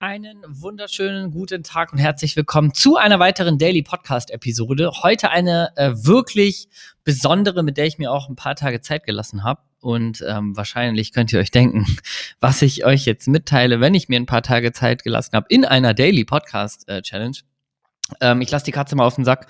Einen wunderschönen guten Tag und herzlich willkommen zu einer weiteren Daily Podcast Episode. Heute eine äh, wirklich besondere, mit der ich mir auch ein paar Tage Zeit gelassen habe. Und ähm, wahrscheinlich könnt ihr euch denken, was ich euch jetzt mitteile, wenn ich mir ein paar Tage Zeit gelassen habe in einer Daily Podcast äh, Challenge. Ähm, ich lasse die Katze mal auf den Sack,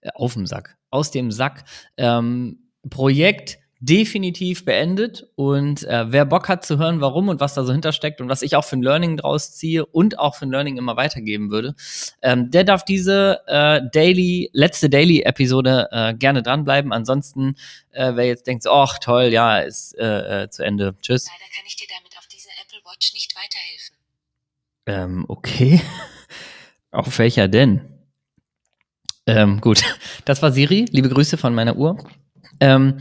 äh, auf dem Sack, aus dem Sack. Ähm, Projekt definitiv beendet. Und äh, wer Bock hat zu hören, warum und was da so hintersteckt und was ich auch für ein Learning draus ziehe und auch für ein Learning immer weitergeben würde, ähm, der darf diese äh, Daily, letzte Daily-Episode äh, gerne dranbleiben. Ansonsten, äh, wer jetzt denkt, ach toll, ja, ist äh, äh, zu Ende. Tschüss. Leider kann ich dir damit auf dieser Apple Watch nicht weiterhelfen. Ähm, okay. auf welcher denn? Ähm, gut, das war Siri. Liebe Grüße von meiner Uhr. Ähm,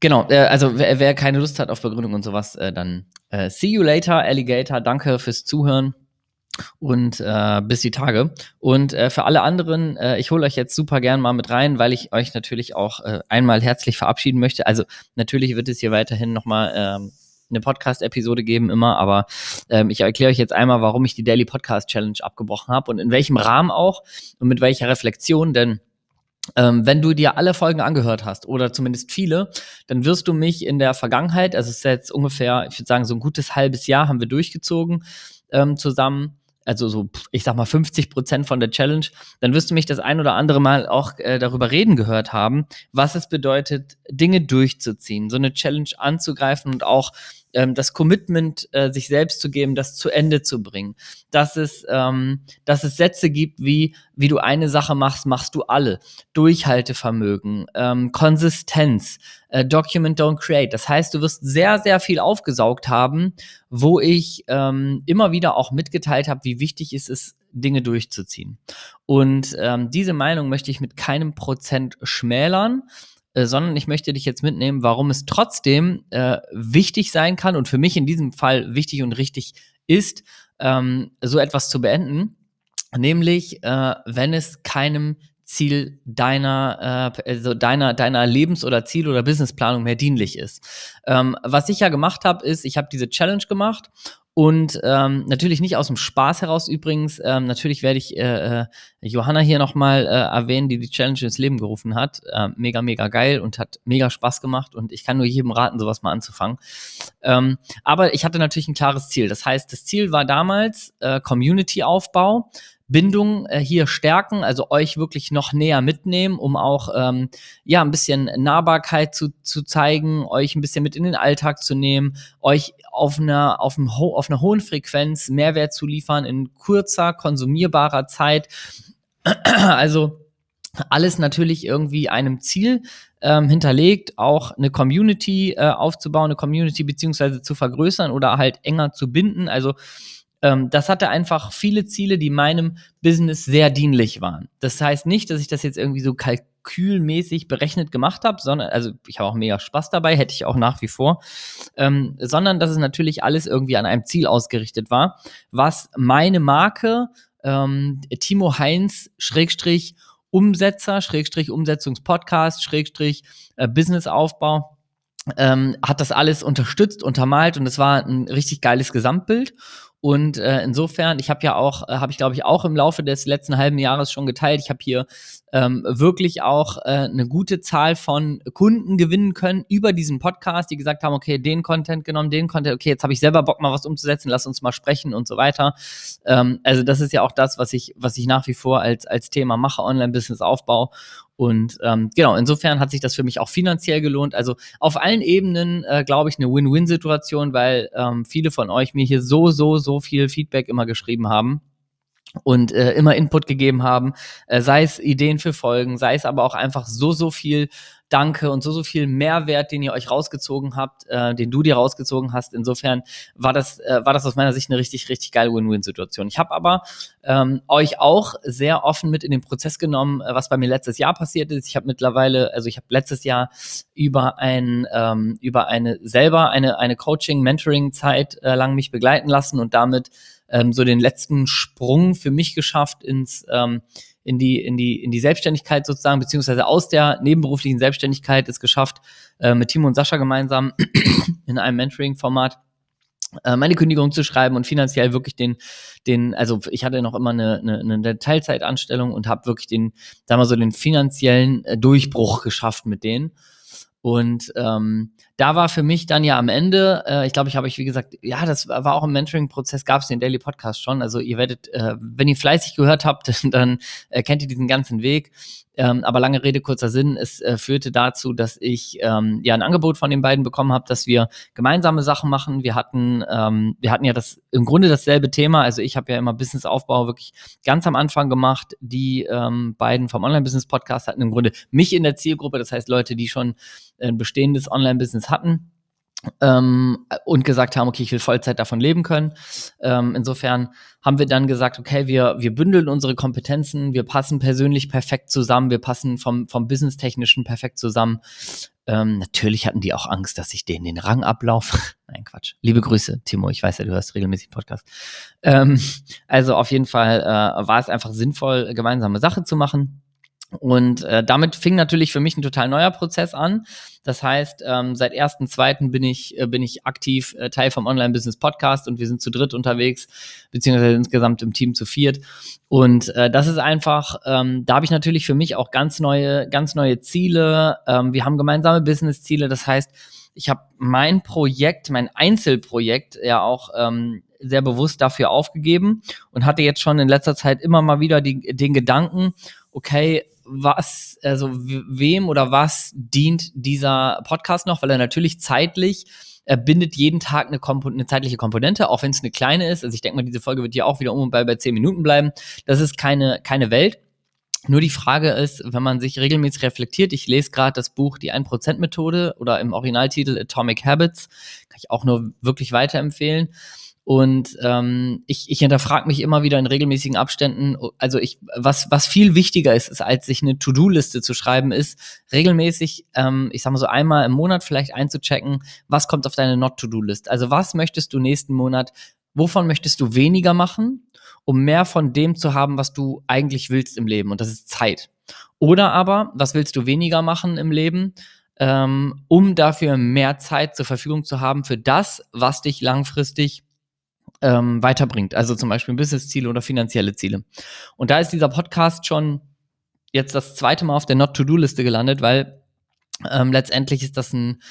Genau, äh, also wer, wer, keine Lust hat auf Begründung und sowas, äh, dann äh, see you later, Alligator. Danke fürs Zuhören und äh, bis die Tage. Und äh, für alle anderen, äh, ich hole euch jetzt super gern mal mit rein, weil ich euch natürlich auch äh, einmal herzlich verabschieden möchte. Also natürlich wird es hier weiterhin nochmal ähm, eine Podcast-Episode geben immer, aber ähm, ich erkläre euch jetzt einmal, warum ich die Daily Podcast Challenge abgebrochen habe und in welchem Rahmen auch und mit welcher Reflexion, denn ähm, wenn du dir alle Folgen angehört hast oder zumindest viele, dann wirst du mich in der Vergangenheit, also es ist jetzt ungefähr, ich würde sagen, so ein gutes halbes Jahr haben wir durchgezogen ähm, zusammen, also so, ich sag mal 50 Prozent von der Challenge, dann wirst du mich das ein oder andere Mal auch äh, darüber reden gehört haben, was es bedeutet, Dinge durchzuziehen, so eine Challenge anzugreifen und auch ähm, das Commitment, äh, sich selbst zu geben, das zu Ende zu bringen. Dass es, ähm, dass es Sätze gibt wie, wie du eine Sache machst, machst du alle. Durchhaltevermögen, ähm, Konsistenz, äh, Document Don't Create. Das heißt, du wirst sehr, sehr viel aufgesaugt haben, wo ich ähm, immer wieder auch mitgeteilt habe, wie wichtig es ist, Dinge durchzuziehen. Und ähm, diese Meinung möchte ich mit keinem Prozent schmälern. Äh, sondern ich möchte dich jetzt mitnehmen, warum es trotzdem äh, wichtig sein kann und für mich in diesem Fall wichtig und richtig ist, ähm, so etwas zu beenden, nämlich äh, wenn es keinem Ziel deiner, äh, also deiner, deiner Lebens- oder Ziel- oder Businessplanung mehr dienlich ist. Ähm, was ich ja gemacht habe, ist, ich habe diese Challenge gemacht und ähm, natürlich nicht aus dem Spaß heraus übrigens. Ähm, natürlich werde ich äh, äh, Johanna hier nochmal äh, erwähnen, die die Challenge ins Leben gerufen hat. Äh, mega, mega geil und hat mega Spaß gemacht. Und ich kann nur jedem raten, sowas mal anzufangen. Ähm, aber ich hatte natürlich ein klares Ziel. Das heißt, das Ziel war damals äh, Community-Aufbau. Bindung äh, hier stärken, also euch wirklich noch näher mitnehmen, um auch ähm, ja ein bisschen Nahbarkeit zu, zu zeigen, euch ein bisschen mit in den Alltag zu nehmen, euch auf einer auf, einem ho auf einer hohen Frequenz Mehrwert zu liefern in kurzer konsumierbarer Zeit. Also alles natürlich irgendwie einem Ziel ähm, hinterlegt, auch eine Community äh, aufzubauen, eine Community beziehungsweise zu vergrößern oder halt enger zu binden. Also das hatte einfach viele Ziele, die meinem Business sehr dienlich waren. Das heißt nicht, dass ich das jetzt irgendwie so kalkülmäßig berechnet gemacht habe, sondern, also ich habe auch mega Spaß dabei, hätte ich auch nach wie vor, ähm, sondern dass es natürlich alles irgendwie an einem Ziel ausgerichtet war, was meine Marke ähm, Timo Heinz Schrägstrich Umsetzer, Schrägstrich Umsetzungspodcast, Schrägstrich äh, Businessaufbau, ähm, hat das alles unterstützt, untermalt und es war ein richtig geiles Gesamtbild. Und äh, insofern, ich habe ja auch, äh, habe ich glaube ich auch im Laufe des letzten halben Jahres schon geteilt. Ich habe hier ähm, wirklich auch äh, eine gute Zahl von Kunden gewinnen können über diesen Podcast, die gesagt haben, okay, den Content genommen, den Content, okay, jetzt habe ich selber Bock mal was umzusetzen, lass uns mal sprechen und so weiter. Ähm, also das ist ja auch das, was ich, was ich nach wie vor als als Thema mache, Online-Business-Aufbau. Und ähm, genau, insofern hat sich das für mich auch finanziell gelohnt. Also auf allen Ebenen, äh, glaube ich, eine Win-Win-Situation, weil ähm, viele von euch mir hier so, so, so viel Feedback immer geschrieben haben und äh, immer Input gegeben haben, äh, sei es Ideen für Folgen, sei es aber auch einfach so, so viel Danke und so, so viel Mehrwert, den ihr euch rausgezogen habt, äh, den du dir rausgezogen hast. Insofern war das, äh, war das aus meiner Sicht eine richtig, richtig geile Win-Win-Situation. Ich habe aber ähm, euch auch sehr offen mit in den Prozess genommen, äh, was bei mir letztes Jahr passiert ist. Ich habe mittlerweile, also ich habe letztes Jahr über ein, ähm, über eine selber eine, eine Coaching-Mentoring-Zeit äh, lang mich begleiten lassen und damit ähm, so den letzten Sprung für mich geschafft ins ähm, in die in die in die Selbstständigkeit sozusagen beziehungsweise aus der nebenberuflichen Selbstständigkeit es geschafft äh, mit Timo und Sascha gemeinsam in einem Mentoring-Format äh, meine Kündigung zu schreiben und finanziell wirklich den, den, also ich hatte noch immer eine, eine, eine Teilzeitanstellung und habe wirklich den, sagen so, den finanziellen äh, Durchbruch geschafft mit denen. Und ähm, da war für mich dann ja am Ende, äh, ich glaube, ich habe ich wie gesagt, ja, das war auch im Mentoring-Prozess, gab es den Daily Podcast schon. Also ihr werdet, äh, wenn ihr fleißig gehört habt, dann äh, kennt ihr diesen ganzen Weg. Ähm, aber lange Rede, kurzer Sinn, es äh, führte dazu, dass ich ähm, ja ein Angebot von den beiden bekommen habe, dass wir gemeinsame Sachen machen. Wir hatten, ähm, wir hatten ja das im Grunde dasselbe Thema. Also ich habe ja immer Businessaufbau wirklich ganz am Anfang gemacht. Die ähm, beiden vom Online-Business-Podcast hatten im Grunde mich in der Zielgruppe, das heißt Leute, die schon ein bestehendes Online-Business hatten ähm, und gesagt haben, okay, ich will Vollzeit davon leben können. Ähm, insofern haben wir dann gesagt, okay, wir, wir bündeln unsere Kompetenzen, wir passen persönlich perfekt zusammen, wir passen vom, vom Business-Technischen perfekt zusammen. Ähm, natürlich hatten die auch Angst, dass ich denen den Rang ablaufe. Nein, Quatsch. Liebe Grüße, Timo. Ich weiß ja, du hörst regelmäßig Podcast. Ähm, also auf jeden Fall äh, war es einfach sinnvoll, gemeinsame Sache zu machen. Und äh, damit fing natürlich für mich ein total neuer Prozess an. Das heißt, ähm, seit 1.2. bin ich, äh, bin ich aktiv äh, Teil vom Online-Business-Podcast und wir sind zu dritt unterwegs, beziehungsweise insgesamt im Team zu viert. Und äh, das ist einfach, ähm, da habe ich natürlich für mich auch ganz neue, ganz neue Ziele. Ähm, wir haben gemeinsame Business-Ziele. Das heißt, ich habe mein Projekt, mein Einzelprojekt ja auch ähm, sehr bewusst dafür aufgegeben und hatte jetzt schon in letzter Zeit immer mal wieder die, den Gedanken, okay, was, also wem oder was dient dieser Podcast noch, weil er natürlich zeitlich er bindet jeden Tag eine, Kompo eine zeitliche Komponente, auch wenn es eine kleine ist. Also ich denke mal, diese Folge wird ja auch wieder um und bei, bei zehn Minuten bleiben. Das ist keine, keine Welt. Nur die Frage ist, wenn man sich regelmäßig reflektiert, ich lese gerade das Buch Die 1%-Methode oder im Originaltitel Atomic Habits, kann ich auch nur wirklich weiterempfehlen. Und ähm, ich, ich hinterfrage mich immer wieder in regelmäßigen Abständen, also ich, was, was viel wichtiger ist, ist, als sich eine To-Do-Liste zu schreiben, ist regelmäßig, ähm, ich sag mal so einmal im Monat vielleicht einzuchecken, was kommt auf deine Not-To-Do-List. Also was möchtest du nächsten Monat, wovon möchtest du weniger machen, um mehr von dem zu haben, was du eigentlich willst im Leben. Und das ist Zeit. Oder aber, was willst du weniger machen im Leben? Ähm, um dafür mehr Zeit zur Verfügung zu haben für das, was dich langfristig ähm, weiterbringt. Also zum Beispiel Business-Ziele oder finanzielle Ziele. Und da ist dieser Podcast schon jetzt das zweite Mal auf der Not-to-Do-Liste gelandet, weil ähm, letztendlich ist das ein,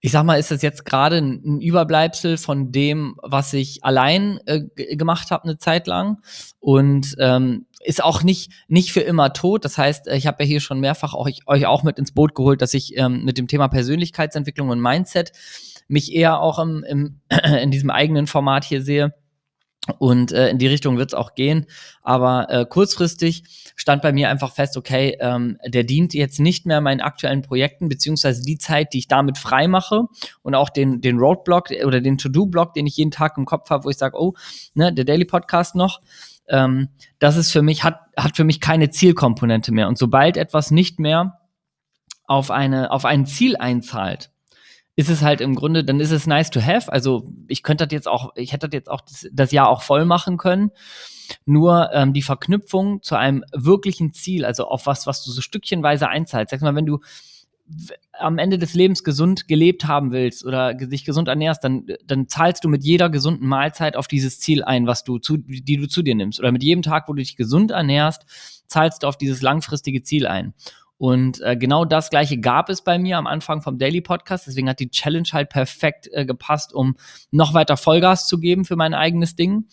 ich sag mal, ist das jetzt gerade ein, Überbleibsel von dem, was ich allein äh, gemacht habe eine Zeit lang und ähm, ist auch nicht nicht für immer tot. Das heißt, ich habe ja hier schon mehrfach ich, euch auch mit ins Boot geholt, dass ich ähm, mit dem Thema Persönlichkeitsentwicklung und Mindset mich eher auch im, im, in diesem eigenen Format hier sehe. Und äh, in die Richtung wird es auch gehen. Aber äh, kurzfristig stand bei mir einfach fest, okay, ähm, der dient jetzt nicht mehr meinen aktuellen Projekten, beziehungsweise die Zeit, die ich damit frei mache und auch den, den Roadblock oder den To-Do-Block, den ich jeden Tag im Kopf habe, wo ich sage, oh, ne, der Daily Podcast noch, ähm, das ist für mich, hat, hat für mich keine Zielkomponente mehr. Und sobald etwas nicht mehr auf eine, auf ein Ziel einzahlt, ist es halt im Grunde, dann ist es nice to have. Also ich könnte das jetzt auch, ich hätte das jetzt auch das, das Jahr auch voll machen können. Nur ähm, die Verknüpfung zu einem wirklichen Ziel, also auf was, was du so stückchenweise einzahlst. Sag mal, wenn du am Ende des Lebens gesund gelebt haben willst oder dich gesund ernährst, dann, dann zahlst du mit jeder gesunden Mahlzeit auf dieses Ziel ein, was du zu, die du zu dir nimmst. Oder mit jedem Tag, wo du dich gesund ernährst, zahlst du auf dieses langfristige Ziel ein. Und äh, genau das gleiche gab es bei mir am Anfang vom Daily Podcast. Deswegen hat die Challenge halt perfekt äh, gepasst, um noch weiter Vollgas zu geben für mein eigenes Ding.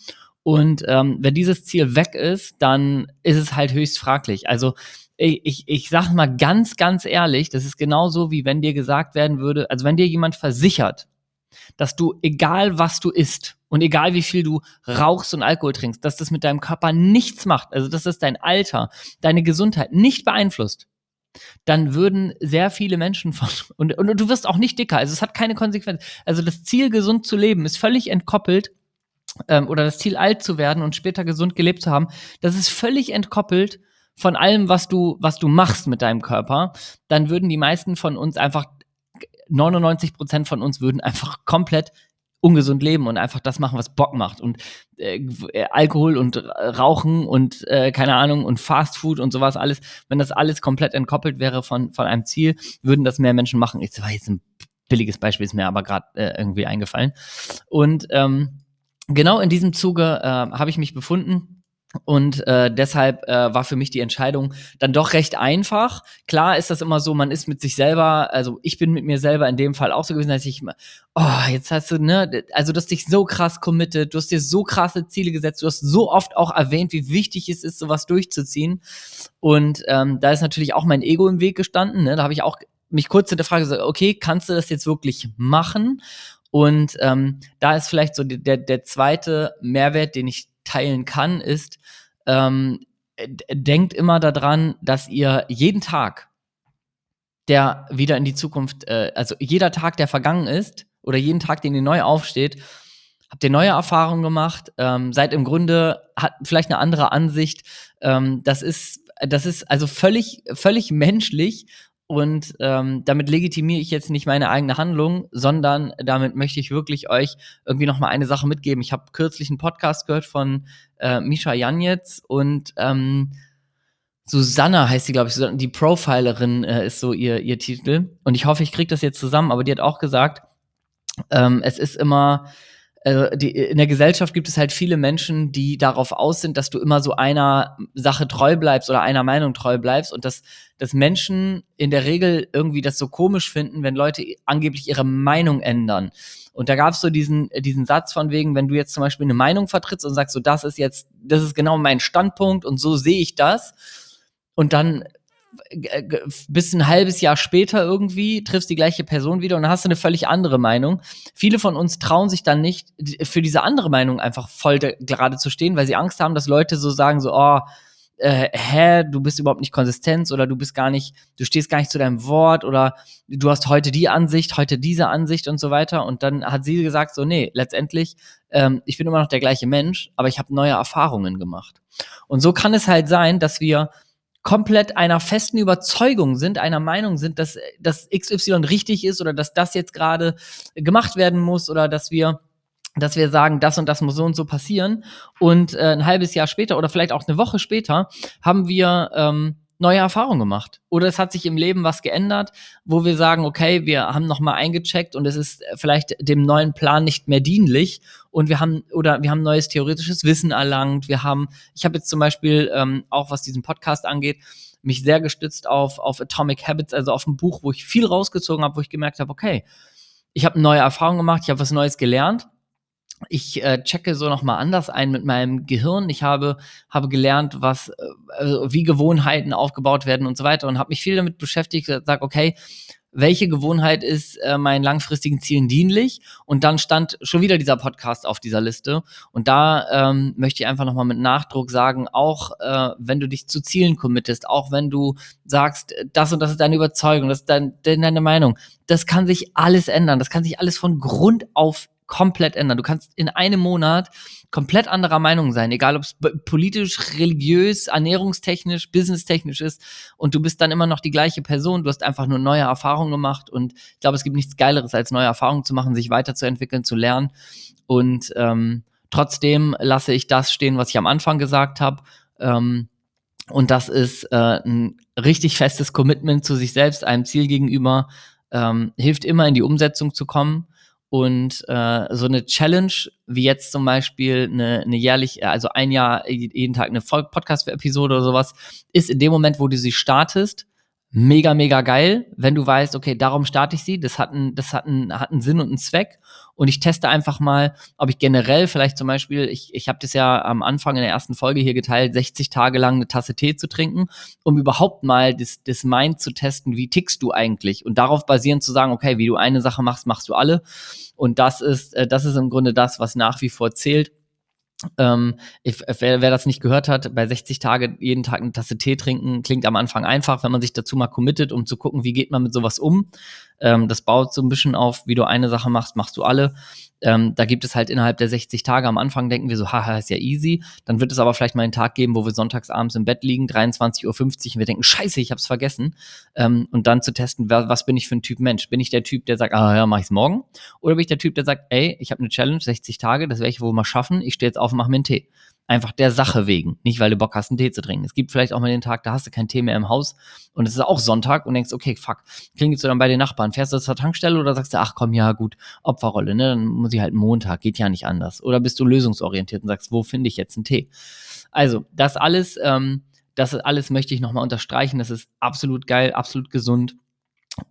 Und ähm, wenn dieses Ziel weg ist, dann ist es halt höchst fraglich. Also ich, ich, ich sage mal ganz, ganz ehrlich, das ist genauso wie wenn dir gesagt werden würde, also wenn dir jemand versichert, dass du, egal was du isst und egal wie viel du rauchst und Alkohol trinkst, dass das mit deinem Körper nichts macht, also dass das dein Alter, deine Gesundheit nicht beeinflusst, dann würden sehr viele Menschen von und, und, du wirst auch nicht dicker. Also es hat keine Konsequenz. Also das Ziel, gesund zu leben, ist völlig entkoppelt ähm, oder das Ziel, alt zu werden und später gesund gelebt zu haben. Das ist völlig entkoppelt von allem, was du was du machst mit deinem Körper. Dann würden die meisten von uns einfach 99 Prozent von uns würden einfach komplett ungesund leben und einfach das machen, was Bock macht. Und äh, äh, Alkohol und Rauchen und äh, keine Ahnung und Fast Food und sowas alles, wenn das alles komplett entkoppelt wäre von, von einem Ziel, würden das mehr Menschen machen. Ich war jetzt ein billiges Beispiel ist mir aber gerade äh, irgendwie eingefallen. Und ähm, genau in diesem Zuge äh, habe ich mich befunden und äh, deshalb äh, war für mich die Entscheidung dann doch recht einfach. Klar ist das immer so, man ist mit sich selber, also ich bin mit mir selber in dem Fall auch so gewesen, dass ich, oh, jetzt hast du, ne, also du hast dich so krass committed, du hast dir so krasse Ziele gesetzt, du hast so oft auch erwähnt, wie wichtig es ist, sowas durchzuziehen. Und ähm, da ist natürlich auch mein Ego im Weg gestanden. Ne? Da habe ich auch mich kurz in der Frage gesagt, okay, kannst du das jetzt wirklich machen? Und ähm, da ist vielleicht so der, der zweite Mehrwert, den ich teilen kann, ist, ähm, denkt immer daran, dass ihr jeden Tag, der wieder in die Zukunft, äh, also jeder Tag, der vergangen ist, oder jeden Tag, den ihr neu aufsteht, habt ihr neue Erfahrungen gemacht, ähm, seid im Grunde, hat vielleicht eine andere Ansicht. Ähm, das ist, das ist also völlig, völlig menschlich und ähm, damit legitimiere ich jetzt nicht meine eigene Handlung, sondern damit möchte ich wirklich euch irgendwie noch mal eine Sache mitgeben. Ich habe kürzlich einen Podcast gehört von äh, Misha Janetz und ähm, Susanna heißt sie, glaube ich, die Profilerin äh, ist so ihr, ihr Titel. Und ich hoffe, ich kriege das jetzt zusammen, aber die hat auch gesagt, ähm, es ist immer also die, in der Gesellschaft gibt es halt viele Menschen, die darauf aus sind, dass du immer so einer Sache treu bleibst oder einer Meinung treu bleibst und dass, dass Menschen in der Regel irgendwie das so komisch finden, wenn Leute angeblich ihre Meinung ändern. Und da gab es so diesen, diesen Satz von wegen, wenn du jetzt zum Beispiel eine Meinung vertrittst und sagst, so das ist jetzt, das ist genau mein Standpunkt und so sehe ich das. Und dann bis ein halbes Jahr später irgendwie triffst die gleiche Person wieder und dann hast du eine völlig andere Meinung. Viele von uns trauen sich dann nicht, für diese andere Meinung einfach voll gerade zu stehen, weil sie Angst haben, dass Leute so sagen, so, oh, äh, hä, du bist überhaupt nicht konsistent oder du bist gar nicht, du stehst gar nicht zu deinem Wort oder du hast heute die Ansicht, heute diese Ansicht und so weiter. Und dann hat sie gesagt, so, nee, letztendlich, ähm, ich bin immer noch der gleiche Mensch, aber ich habe neue Erfahrungen gemacht. Und so kann es halt sein, dass wir komplett einer festen Überzeugung sind, einer Meinung sind, dass, dass XY richtig ist oder dass das jetzt gerade gemacht werden muss oder dass wir dass wir sagen, das und das muss so und so passieren. Und äh, ein halbes Jahr später oder vielleicht auch eine Woche später haben wir ähm, neue Erfahrungen gemacht. Oder es hat sich im Leben was geändert, wo wir sagen, okay, wir haben nochmal eingecheckt und es ist vielleicht dem neuen Plan nicht mehr dienlich. Und wir haben, oder wir haben neues theoretisches Wissen erlangt. Wir haben, ich habe jetzt zum Beispiel, ähm, auch was diesen Podcast angeht, mich sehr gestützt auf, auf Atomic Habits, also auf ein Buch, wo ich viel rausgezogen habe, wo ich gemerkt habe, okay, ich habe neue Erfahrungen gemacht, ich habe was Neues gelernt ich äh, checke so noch mal anders ein mit meinem Gehirn. Ich habe habe gelernt, was äh, also wie Gewohnheiten aufgebaut werden und so weiter und habe mich viel damit beschäftigt. Sag okay, welche Gewohnheit ist äh, meinen langfristigen Zielen dienlich? Und dann stand schon wieder dieser Podcast auf dieser Liste. Und da ähm, möchte ich einfach noch mal mit Nachdruck sagen, auch äh, wenn du dich zu Zielen committest, auch wenn du sagst, das und das ist deine Überzeugung, das ist dein, deine Meinung, das kann sich alles ändern. Das kann sich alles von Grund auf komplett ändern. Du kannst in einem Monat komplett anderer Meinung sein, egal ob es politisch, religiös, ernährungstechnisch, businesstechnisch ist. Und du bist dann immer noch die gleiche Person, du hast einfach nur neue Erfahrungen gemacht. Und ich glaube, es gibt nichts Geileres, als neue Erfahrungen zu machen, sich weiterzuentwickeln, zu lernen. Und ähm, trotzdem lasse ich das stehen, was ich am Anfang gesagt habe ähm, und das ist äh, ein richtig festes Commitment zu sich selbst, einem Ziel gegenüber, ähm, hilft immer in die Umsetzung zu kommen und äh, so eine Challenge, wie jetzt zum Beispiel eine, eine jährlich, äh, also ein Jahr, jeden Tag eine Podcast-Episode oder sowas, ist in dem Moment, wo du sie startest, mega, mega geil, wenn du weißt, okay, darum starte ich sie, das hat einen, das hat einen, hat einen Sinn und einen Zweck. Und ich teste einfach mal, ob ich generell vielleicht zum Beispiel, ich, ich habe das ja am Anfang in der ersten Folge hier geteilt, 60 Tage lang eine Tasse Tee zu trinken, um überhaupt mal das, das Mind zu testen, wie tickst du eigentlich? Und darauf basierend zu sagen, okay, wie du eine Sache machst, machst du alle. Und das ist, äh, das ist im Grunde das, was nach wie vor zählt. Ähm, ich, wer, wer das nicht gehört hat, bei 60 Tage jeden Tag eine Tasse Tee trinken, klingt am Anfang einfach, wenn man sich dazu mal committet, um zu gucken, wie geht man mit sowas um. Ähm, das baut so ein bisschen auf, wie du eine Sache machst, machst du alle. Ähm, da gibt es halt innerhalb der 60 Tage am Anfang denken wir so, haha, ist ja easy. Dann wird es aber vielleicht mal einen Tag geben, wo wir sonntags abends im Bett liegen, 23.50 Uhr und wir denken, scheiße, ich hab's vergessen. Ähm, und dann zu testen, wer, was bin ich für ein Typ Mensch? Bin ich der Typ, der sagt, ah ja, mach ich's morgen? Oder bin ich der Typ, der sagt, ey, ich habe eine Challenge, 60 Tage, das werde ich wohl mal schaffen, ich stehe jetzt auf und mache mir einen Tee. Einfach der Sache wegen. Nicht, weil du Bock hast, einen Tee zu trinken. Es gibt vielleicht auch mal den Tag, da hast du keinen Tee mehr im Haus und es ist auch Sonntag und denkst, okay, fuck, klingelst du dann bei den Nachbarn? Fährst du zur Tankstelle oder sagst du, ach komm, ja gut, Opferrolle, ne? Dann muss ich halt Montag, geht ja nicht anders. Oder bist du lösungsorientiert und sagst, wo finde ich jetzt einen Tee? Also, das alles, ähm, das alles möchte ich nochmal unterstreichen. Das ist absolut geil, absolut gesund.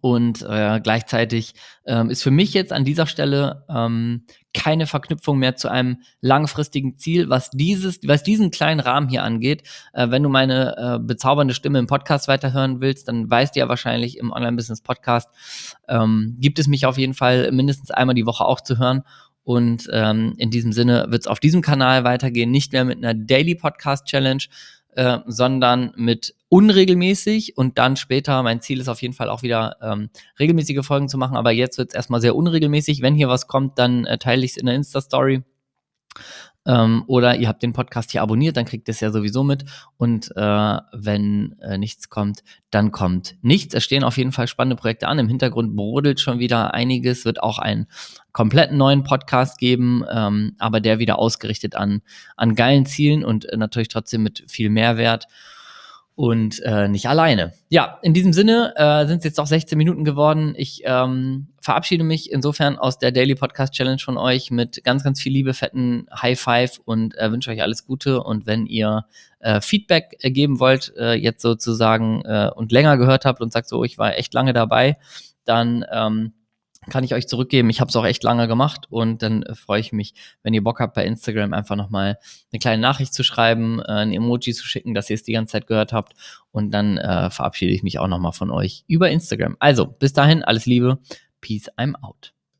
Und äh, gleichzeitig ähm, ist für mich jetzt an dieser Stelle ähm, keine Verknüpfung mehr zu einem langfristigen Ziel, was dieses, was diesen kleinen Rahmen hier angeht. Äh, wenn du meine äh, bezaubernde Stimme im Podcast weiterhören willst, dann weißt du ja wahrscheinlich im Online-Business-Podcast ähm, gibt es mich auf jeden Fall mindestens einmal die Woche auch zu hören. Und ähm, in diesem Sinne wird es auf diesem Kanal weitergehen, nicht mehr mit einer Daily Podcast Challenge, äh, sondern mit unregelmäßig und dann später, mein Ziel ist auf jeden Fall auch wieder ähm, regelmäßige Folgen zu machen, aber jetzt wird es erstmal sehr unregelmäßig. Wenn hier was kommt, dann äh, teile ich es in der Insta-Story. Ähm, oder ihr habt den Podcast hier abonniert, dann kriegt ihr es ja sowieso mit. Und äh, wenn äh, nichts kommt, dann kommt nichts. Es stehen auf jeden Fall spannende Projekte an. Im Hintergrund brodelt schon wieder einiges, wird auch einen kompletten neuen Podcast geben, ähm, aber der wieder ausgerichtet an, an geilen Zielen und äh, natürlich trotzdem mit viel Mehrwert und äh, nicht alleine. Ja, in diesem Sinne äh, sind es jetzt auch 16 Minuten geworden. Ich ähm, verabschiede mich insofern aus der Daily Podcast Challenge von euch mit ganz, ganz viel Liebe, fetten High Five und äh, wünsche euch alles Gute. Und wenn ihr äh, Feedback geben wollt, äh, jetzt sozusagen äh, und länger gehört habt und sagt so, ich war echt lange dabei, dann ähm, kann ich euch zurückgeben. Ich habe es auch echt lange gemacht und dann äh, freue ich mich, wenn ihr Bock habt, bei Instagram einfach nochmal eine kleine Nachricht zu schreiben, äh, ein Emoji zu schicken, dass ihr es die ganze Zeit gehört habt und dann äh, verabschiede ich mich auch nochmal von euch über Instagram. Also, bis dahin, alles Liebe, Peace, I'm out.